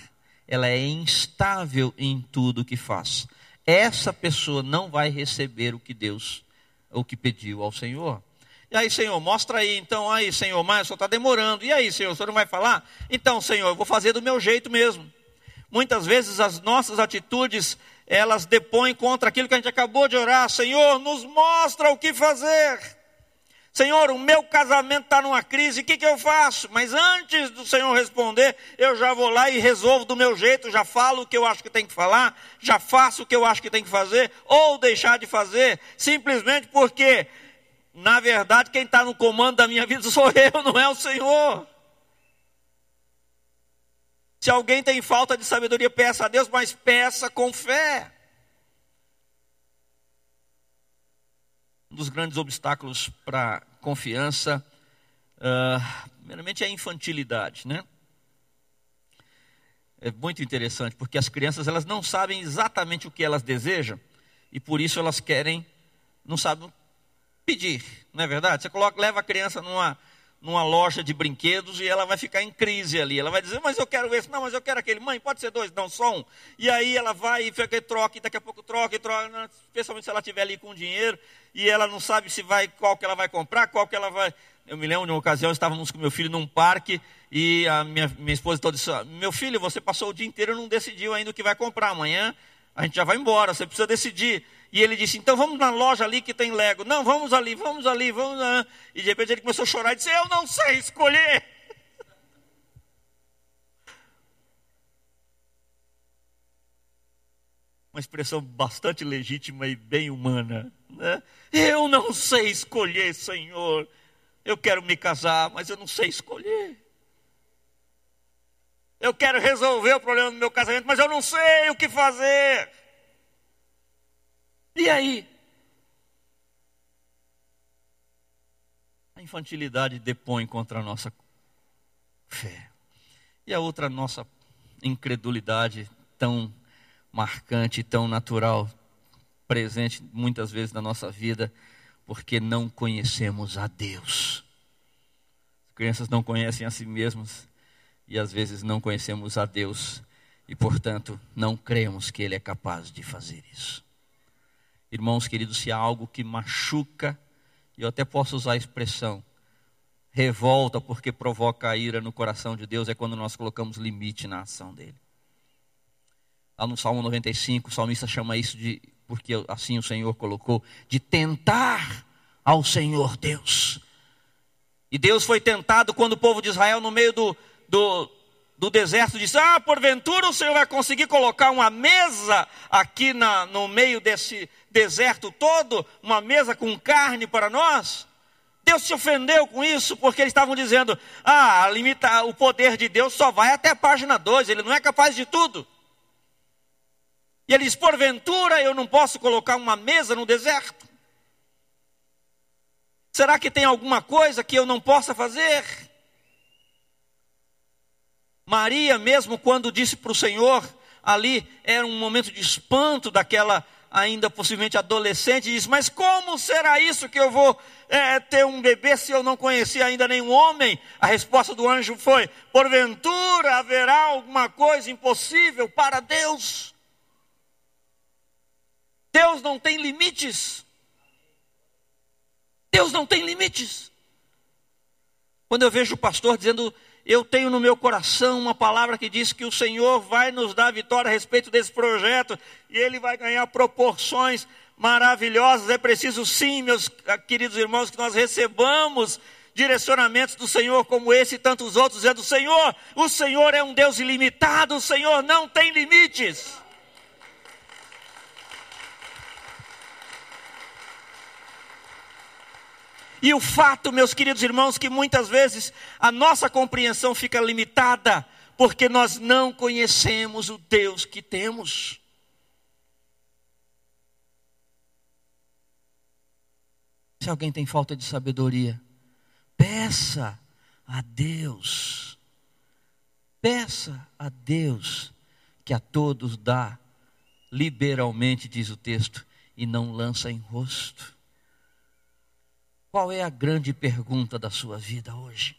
Ela é instável em tudo o que faz. Essa pessoa não vai receber o que Deus, o que pediu ao Senhor. E aí, Senhor, mostra aí, então, aí, Senhor, mas só está demorando. E aí, Senhor, o Senhor não vai falar? Então, Senhor, eu vou fazer do meu jeito mesmo. Muitas vezes as nossas atitudes elas depõem contra aquilo que a gente acabou de orar. Senhor, nos mostra o que fazer. Senhor, o meu casamento está numa crise, o que, que eu faço? Mas antes do Senhor responder, eu já vou lá e resolvo do meu jeito, já falo o que eu acho que tem que falar, já faço o que eu acho que tem que fazer, ou deixar de fazer, simplesmente porque, na verdade, quem está no comando da minha vida sou eu, não é o Senhor. Se alguém tem falta de sabedoria, peça a Deus, mas peça com fé. Um dos grandes obstáculos para confiança, uh, primeiramente, é a infantilidade, né? É muito interessante, porque as crianças elas não sabem exatamente o que elas desejam e por isso elas querem, não sabem pedir, não é verdade? Você coloca, leva a criança numa numa loja de brinquedos e ela vai ficar em crise ali. Ela vai dizer, mas eu quero esse, não, mas eu quero aquele. Mãe, pode ser dois, não, só um. E aí ela vai e fica, troca, e daqui a pouco troca, e troca, especialmente se ela estiver ali com dinheiro, e ela não sabe se vai, qual que ela vai comprar, qual que ela vai. Eu me lembro de uma ocasião, estávamos com meu filho num parque, e a minha, minha esposa toda disse, meu filho, você passou o dia inteiro e não decidiu ainda o que vai comprar. Amanhã a gente já vai embora, você precisa decidir. E ele disse: Então vamos na loja ali que tem Lego. Não, vamos ali, vamos ali, vamos lá. E de repente ele começou a chorar e disse: Eu não sei escolher. Uma expressão bastante legítima e bem humana. Né? Eu não sei escolher, Senhor. Eu quero me casar, mas eu não sei escolher. Eu quero resolver o problema do meu casamento, mas eu não sei o que fazer. E aí? A infantilidade depõe contra a nossa fé. E a outra, nossa incredulidade tão marcante, tão natural, presente muitas vezes na nossa vida, porque não conhecemos a Deus. As crianças não conhecem a si mesmas e às vezes não conhecemos a Deus e, portanto, não cremos que Ele é capaz de fazer isso. Irmãos queridos, se há algo que machuca, e eu até posso usar a expressão, revolta porque provoca a ira no coração de Deus, é quando nós colocamos limite na ação dele. Lá no Salmo 95, o salmista chama isso de, porque assim o Senhor colocou, de tentar ao Senhor Deus. E Deus foi tentado quando o povo de Israel, no meio do, do, do deserto disse: Ah, porventura o Senhor vai conseguir colocar uma mesa aqui na, no meio desse deserto todo, uma mesa com carne para nós? Deus se ofendeu com isso, porque eles estavam dizendo: Ah, limita, o poder de Deus só vai até a página 2, ele não é capaz de tudo. E ele diz: Porventura eu não posso colocar uma mesa no deserto? Será que tem alguma coisa que eu não possa fazer? Maria, mesmo quando disse para o Senhor: ali era um momento de espanto daquela ainda possivelmente adolescente, diz: Mas como será isso que eu vou é, ter um bebê se eu não conhecia ainda nenhum homem? A resposta do anjo foi: Porventura haverá alguma coisa impossível para Deus? Deus não tem limites. Deus não tem limites. Quando eu vejo o pastor dizendo eu tenho no meu coração uma palavra que diz que o Senhor vai nos dar vitória a respeito desse projeto e ele vai ganhar proporções maravilhosas. É preciso sim, meus queridos irmãos, que nós recebamos direcionamentos do Senhor como esse e tantos outros, dizendo: Senhor, o Senhor é um Deus ilimitado, o Senhor não tem limites. E o fato, meus queridos irmãos, que muitas vezes a nossa compreensão fica limitada, porque nós não conhecemos o Deus que temos. Se alguém tem falta de sabedoria, peça a Deus. Peça a Deus que a todos dá liberalmente, diz o texto, e não lança em rosto. Qual é a grande pergunta da sua vida hoje?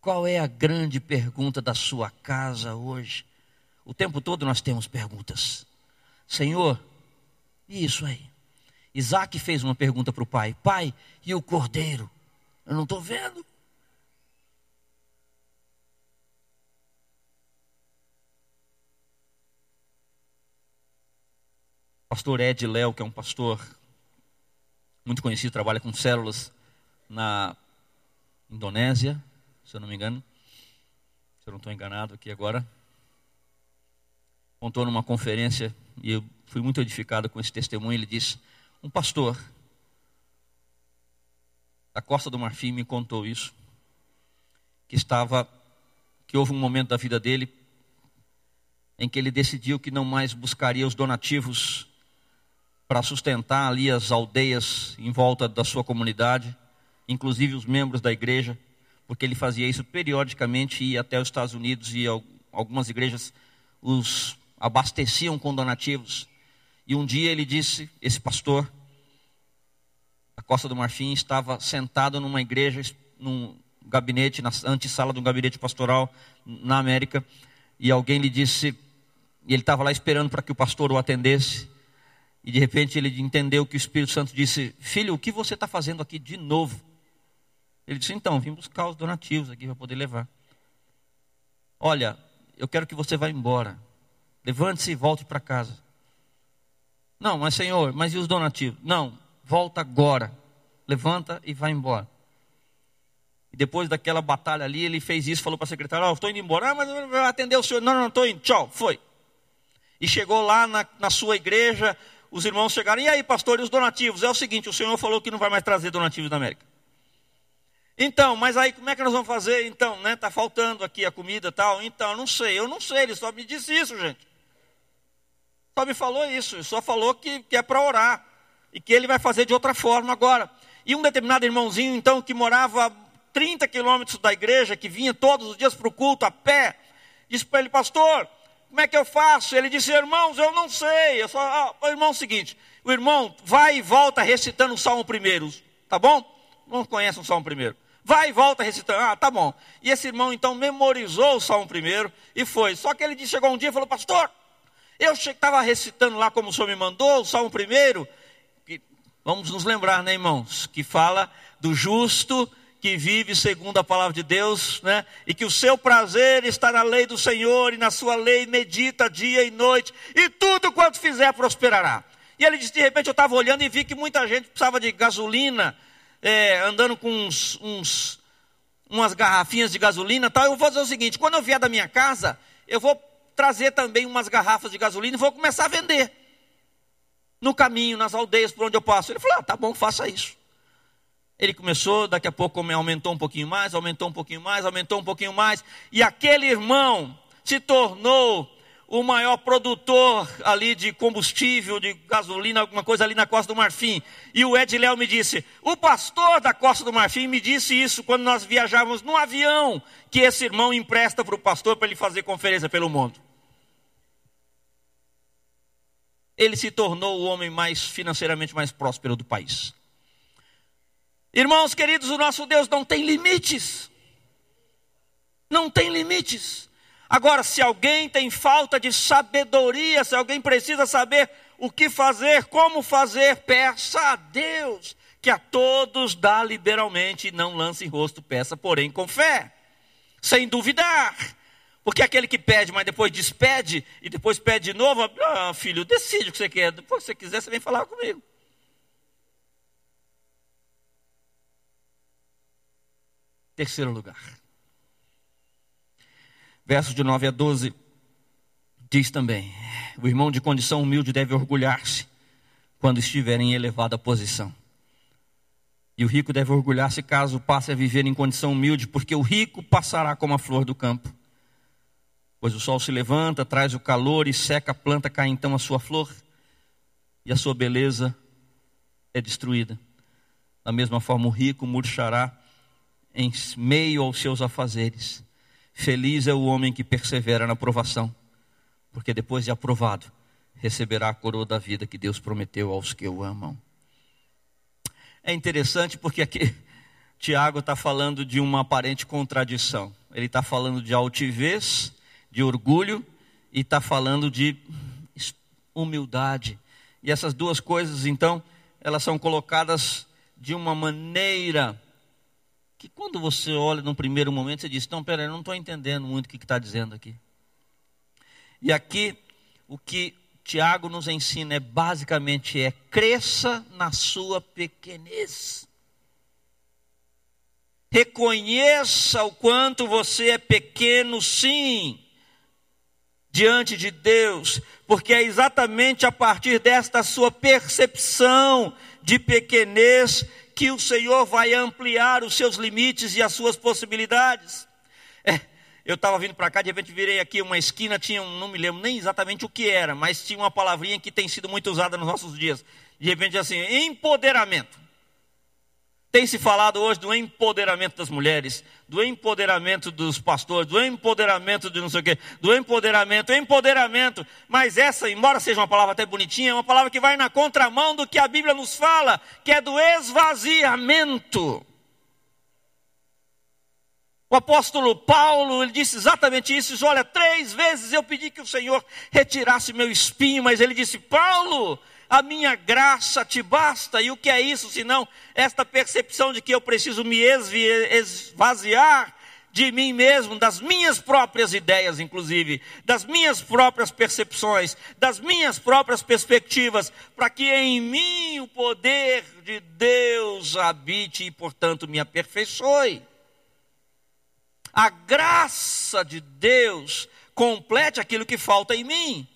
Qual é a grande pergunta da sua casa hoje? O tempo todo nós temos perguntas. Senhor, e isso aí? Isaac fez uma pergunta para o pai: Pai, e o cordeiro? Eu não estou vendo. Pastor Ed Léo, que é um pastor muito conhecido, trabalha com células na Indonésia, se eu não me engano. Se eu não estou enganado aqui agora. Contou numa conferência e eu fui muito edificado com esse testemunho. Ele disse: Um pastor da Costa do Marfim me contou isso, que estava, que houve um momento da vida dele em que ele decidiu que não mais buscaria os donativos para sustentar ali as aldeias em volta da sua comunidade, inclusive os membros da igreja, porque ele fazia isso periodicamente, ia até os Estados Unidos e algumas igrejas os abasteciam com donativos. E um dia ele disse, esse pastor, da Costa do Marfim, estava sentado numa igreja, num gabinete, na antessala de um gabinete pastoral na América, e alguém lhe disse, e ele estava lá esperando para que o pastor o atendesse, e de repente ele entendeu que o Espírito Santo disse: Filho, o que você está fazendo aqui de novo? Ele disse: Então, vim buscar os donativos aqui para poder levar. Olha, eu quero que você vá embora. Levante-se e volte para casa. Não, mas Senhor, mas e os donativos? Não, volta agora. Levanta e vai embora. E depois daquela batalha ali, ele fez isso, falou para a secretária: oh, estou indo embora. Ah, mas vai atender o senhor. Não, não, estou indo. Tchau, foi. E chegou lá na, na sua igreja, os irmãos chegaram, e aí, pastor, e os donativos? É o seguinte, o senhor falou que não vai mais trazer donativos da América. Então, mas aí como é que nós vamos fazer? Então, né? Tá faltando aqui a comida tal. Então, não sei, eu não sei, ele só me disse isso, gente. Só me falou isso, só falou que, que é para orar. E que ele vai fazer de outra forma agora. E um determinado irmãozinho, então, que morava a 30 quilômetros da igreja, que vinha todos os dias para o culto a pé, disse para ele, pastor, como é que eu faço? Ele disse, irmãos, eu não sei. Eu só, ah, irmão, é o seguinte, o irmão vai e volta recitando o salmo primeiro, tá bom? Não conhece o salmo primeiro. Vai e volta recitando, ah, tá bom. E esse irmão então memorizou o salmo primeiro e foi. Só que ele chegou um dia e falou, pastor, eu estava recitando lá como o senhor me mandou, o salmo primeiro. Que, vamos nos lembrar, né, irmãos? Que fala do justo que vive segundo a palavra de Deus, né? E que o seu prazer está na lei do Senhor e na sua lei medita dia e noite, e tudo quanto fizer prosperará. E ele disse: de repente eu estava olhando e vi que muita gente precisava de gasolina, é, andando com uns, uns, umas garrafinhas de gasolina tal. Eu vou fazer o seguinte: quando eu vier da minha casa, eu vou trazer também umas garrafas de gasolina e vou começar a vender. No caminho, nas aldeias por onde eu passo. Ele falou: ah, tá bom, faça isso. Ele começou, daqui a pouco aumentou um pouquinho mais, aumentou um pouquinho mais, aumentou um pouquinho mais, e aquele irmão se tornou o maior produtor ali de combustível, de gasolina, alguma coisa ali na Costa do Marfim. E o Ed Léo me disse: o pastor da Costa do Marfim me disse isso quando nós viajávamos no avião, que esse irmão empresta para o pastor para ele fazer conferência pelo mundo. Ele se tornou o homem mais financeiramente mais próspero do país. Irmãos queridos, o nosso Deus não tem limites. Não tem limites. Agora, se alguém tem falta de sabedoria, se alguém precisa saber o que fazer, como fazer, peça a Deus, que a todos dá liberalmente e não lance em rosto, peça, porém, com fé, sem duvidar. Porque aquele que pede, mas depois despede, e depois pede de novo, ah, filho, decide o que você quer, depois que você quiser, você vem falar comigo. Terceiro lugar. Versos de 9 a 12 diz também: O irmão de condição humilde deve orgulhar-se quando estiver em elevada posição. E o rico deve orgulhar-se caso passe a viver em condição humilde, porque o rico passará como a flor do campo. Pois o sol se levanta, traz o calor e seca a planta, cai então a sua flor, e a sua beleza é destruída. Da mesma forma, o rico murchará em meio aos seus afazeres. Feliz é o homem que persevera na provação, porque depois de aprovado, receberá a coroa da vida que Deus prometeu aos que o amam. É interessante porque aqui Tiago está falando de uma aparente contradição. Ele está falando de altivez, de orgulho e está falando de humildade. E essas duas coisas, então, elas são colocadas de uma maneira que quando você olha num primeiro momento, você diz: Não, peraí, eu não estou entendendo muito o que está dizendo aqui. E aqui, o que Tiago nos ensina é basicamente é cresça na sua pequenez. Reconheça o quanto você é pequeno, sim, diante de Deus, porque é exatamente a partir desta sua percepção de pequenez que o Senhor vai ampliar os seus limites e as suas possibilidades. É, eu estava vindo para cá, de repente virei aqui uma esquina, tinha um, não me lembro nem exatamente o que era, mas tinha uma palavrinha que tem sido muito usada nos nossos dias. De repente assim, empoderamento. Tem se falado hoje do empoderamento das mulheres, do empoderamento dos pastores, do empoderamento de não sei o quê, do empoderamento, empoderamento. Mas essa, embora seja uma palavra até bonitinha, é uma palavra que vai na contramão do que a Bíblia nos fala, que é do esvaziamento. O apóstolo Paulo, ele disse exatamente isso, diz, olha, três vezes eu pedi que o Senhor retirasse meu espinho, mas ele disse, Paulo, a minha graça te basta. E o que é isso senão esta percepção de que eu preciso me esvaziar de mim mesmo, das minhas próprias ideias, inclusive, das minhas próprias percepções, das minhas próprias perspectivas, para que em mim o poder de Deus habite e, portanto, me aperfeiçoe. A graça de Deus complete aquilo que falta em mim.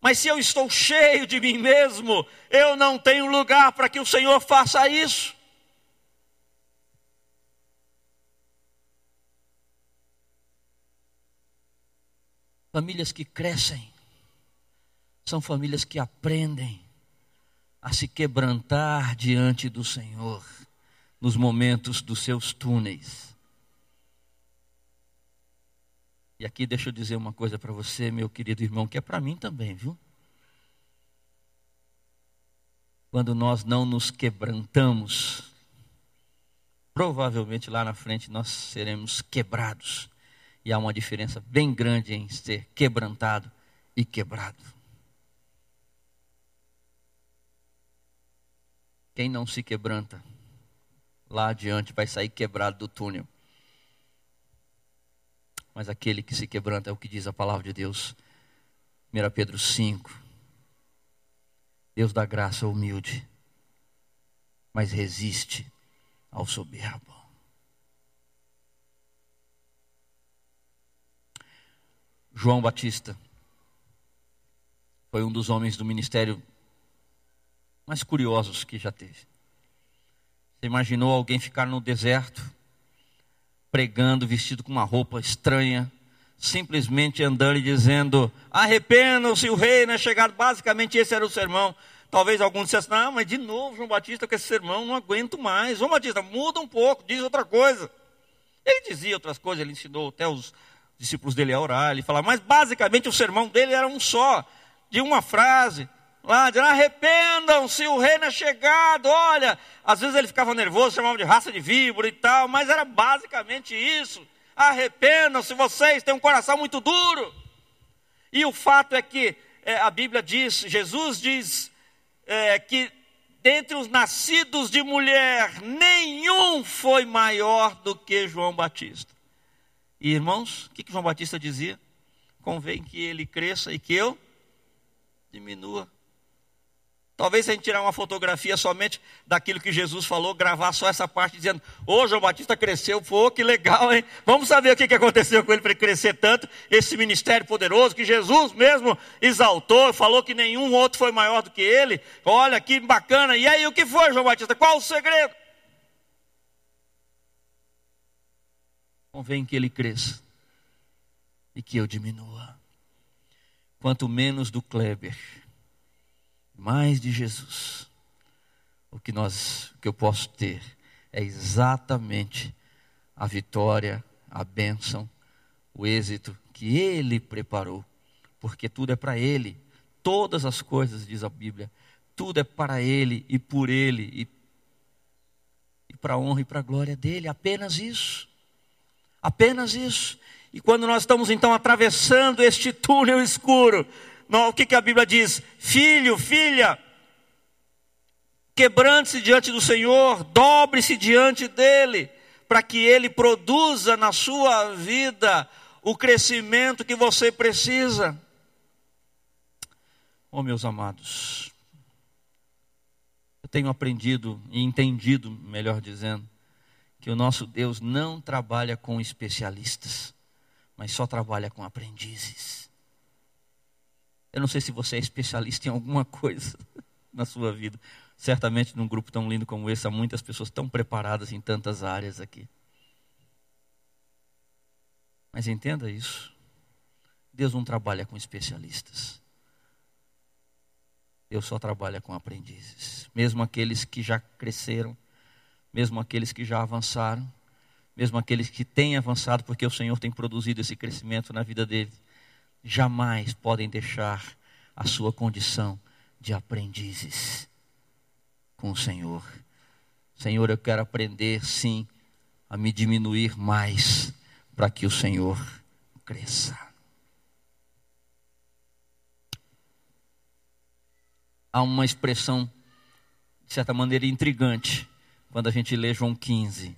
Mas se eu estou cheio de mim mesmo, eu não tenho lugar para que o Senhor faça isso. Famílias que crescem são famílias que aprendem a se quebrantar diante do Senhor nos momentos dos seus túneis. E aqui deixa eu dizer uma coisa para você, meu querido irmão, que é para mim também, viu? Quando nós não nos quebrantamos, provavelmente lá na frente nós seremos quebrados. E há uma diferença bem grande em ser quebrantado e quebrado. Quem não se quebranta, lá adiante vai sair quebrado do túnel mas aquele que se quebranta é o que diz a palavra de Deus. 1 Pedro 5. Deus dá graça ao humilde, mas resiste ao soberbo. João Batista foi um dos homens do ministério mais curiosos que já teve. Você imaginou alguém ficar no deserto pregando, vestido com uma roupa estranha, simplesmente andando e dizendo: arrependam-se, o reino é chegado. Basicamente, esse era o sermão. Talvez alguns dissessem: não, mas de novo, João Batista, com esse sermão, não aguento mais. João Batista, muda um pouco, diz outra coisa. Ele dizia outras coisas, ele ensinou até os discípulos dele a orar, ele falava, mas basicamente o sermão dele era um só, de uma frase. Lá, dizendo, arrependam-se, o reino é chegado. Olha, às vezes ele ficava nervoso, chamava de raça de víbora e tal, mas era basicamente isso. Arrependam-se, vocês têm um coração muito duro. E o fato é que é, a Bíblia diz, Jesus diz é, que dentre os nascidos de mulher, nenhum foi maior do que João Batista. E irmãos, o que, que João Batista dizia? Convém que ele cresça e que eu diminua. Talvez a gente tirar uma fotografia somente daquilo que Jesus falou, gravar só essa parte dizendo, ô João Batista cresceu, pô, que legal, hein? Vamos saber o que aconteceu com ele para ele crescer tanto, esse ministério poderoso que Jesus mesmo exaltou, falou que nenhum outro foi maior do que ele. Olha que bacana. E aí, o que foi, João Batista? Qual o segredo? Convém que ele cresça e que eu diminua. Quanto menos do Kleber mais de Jesus, o que nós, o que eu posso ter é exatamente a vitória, a bênção, o êxito que Ele preparou, porque tudo é para Ele, todas as coisas, diz a Bíblia, tudo é para Ele e por Ele. E, e para a honra e para a glória dele, apenas isso, apenas isso. E quando nós estamos então atravessando este túnel escuro, o que, que a Bíblia diz? Filho, filha, quebrante-se diante do Senhor, dobre-se diante dEle, para que Ele produza na sua vida o crescimento que você precisa. Oh, meus amados, eu tenho aprendido e entendido, melhor dizendo, que o nosso Deus não trabalha com especialistas, mas só trabalha com aprendizes. Eu não sei se você é especialista em alguma coisa na sua vida. Certamente, num grupo tão lindo como esse, há muitas pessoas tão preparadas em tantas áreas aqui. Mas entenda isso. Deus não trabalha com especialistas. Deus só trabalha com aprendizes. Mesmo aqueles que já cresceram, mesmo aqueles que já avançaram, mesmo aqueles que têm avançado, porque o Senhor tem produzido esse crescimento na vida deles jamais podem deixar a sua condição de aprendizes com o Senhor. Senhor, eu quero aprender, sim, a me diminuir mais para que o Senhor cresça. Há uma expressão, de certa maneira, intrigante, quando a gente lê João 15.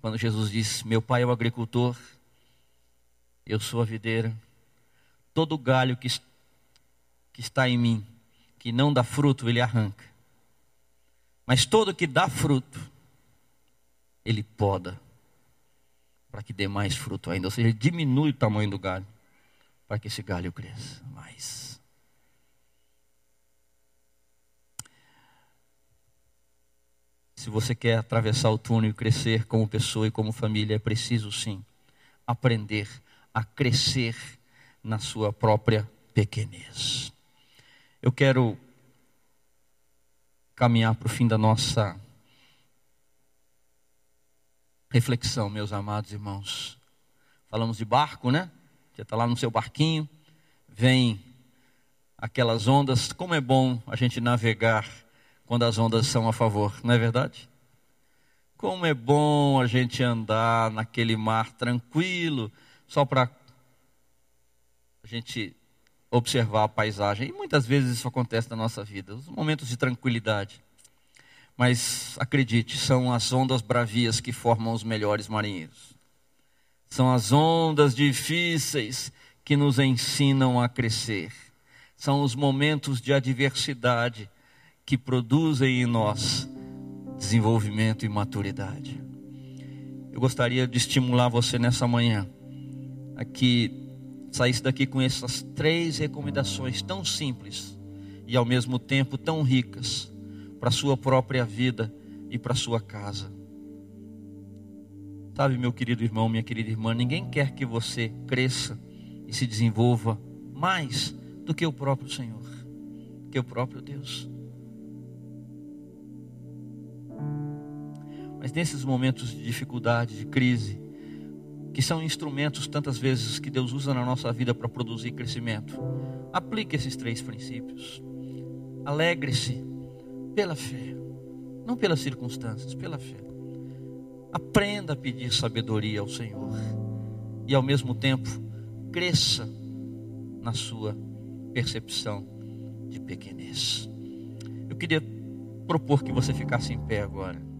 Quando Jesus diz: Meu pai é o agricultor, eu sou a videira todo galho que, que está em mim, que não dá fruto, ele arranca. Mas todo que dá fruto, ele poda, para que dê mais fruto ainda. Ou seja, ele diminui o tamanho do galho, para que esse galho cresça mais. Se você quer atravessar o túnel e crescer como pessoa e como família, é preciso sim aprender a crescer na sua própria pequenez. Eu quero caminhar para o fim da nossa reflexão, meus amados irmãos. Falamos de barco, né? Você está lá no seu barquinho, vem aquelas ondas. Como é bom a gente navegar quando as ondas são a favor, não é verdade? Como é bom a gente andar naquele mar tranquilo, só para a gente observar a paisagem. E muitas vezes isso acontece na nossa vida, os momentos de tranquilidade. Mas acredite, são as ondas bravias que formam os melhores marinheiros. São as ondas difíceis que nos ensinam a crescer. São os momentos de adversidade que produzem em nós desenvolvimento e maturidade. Eu gostaria de estimular você nessa manhã a que saísse daqui com essas três recomendações tão simples e ao mesmo tempo tão ricas para a sua própria vida e para a sua casa. Sabe, meu querido irmão, minha querida irmã, ninguém quer que você cresça e se desenvolva mais do que o próprio Senhor, que o próprio Deus. Mas nesses momentos de dificuldade, de crise, que são instrumentos tantas vezes que Deus usa na nossa vida para produzir crescimento, aplique esses três princípios. Alegre-se pela fé, não pelas circunstâncias, pela fé. Aprenda a pedir sabedoria ao Senhor e ao mesmo tempo cresça na sua percepção de pequenez. Eu queria propor que você ficasse em pé agora.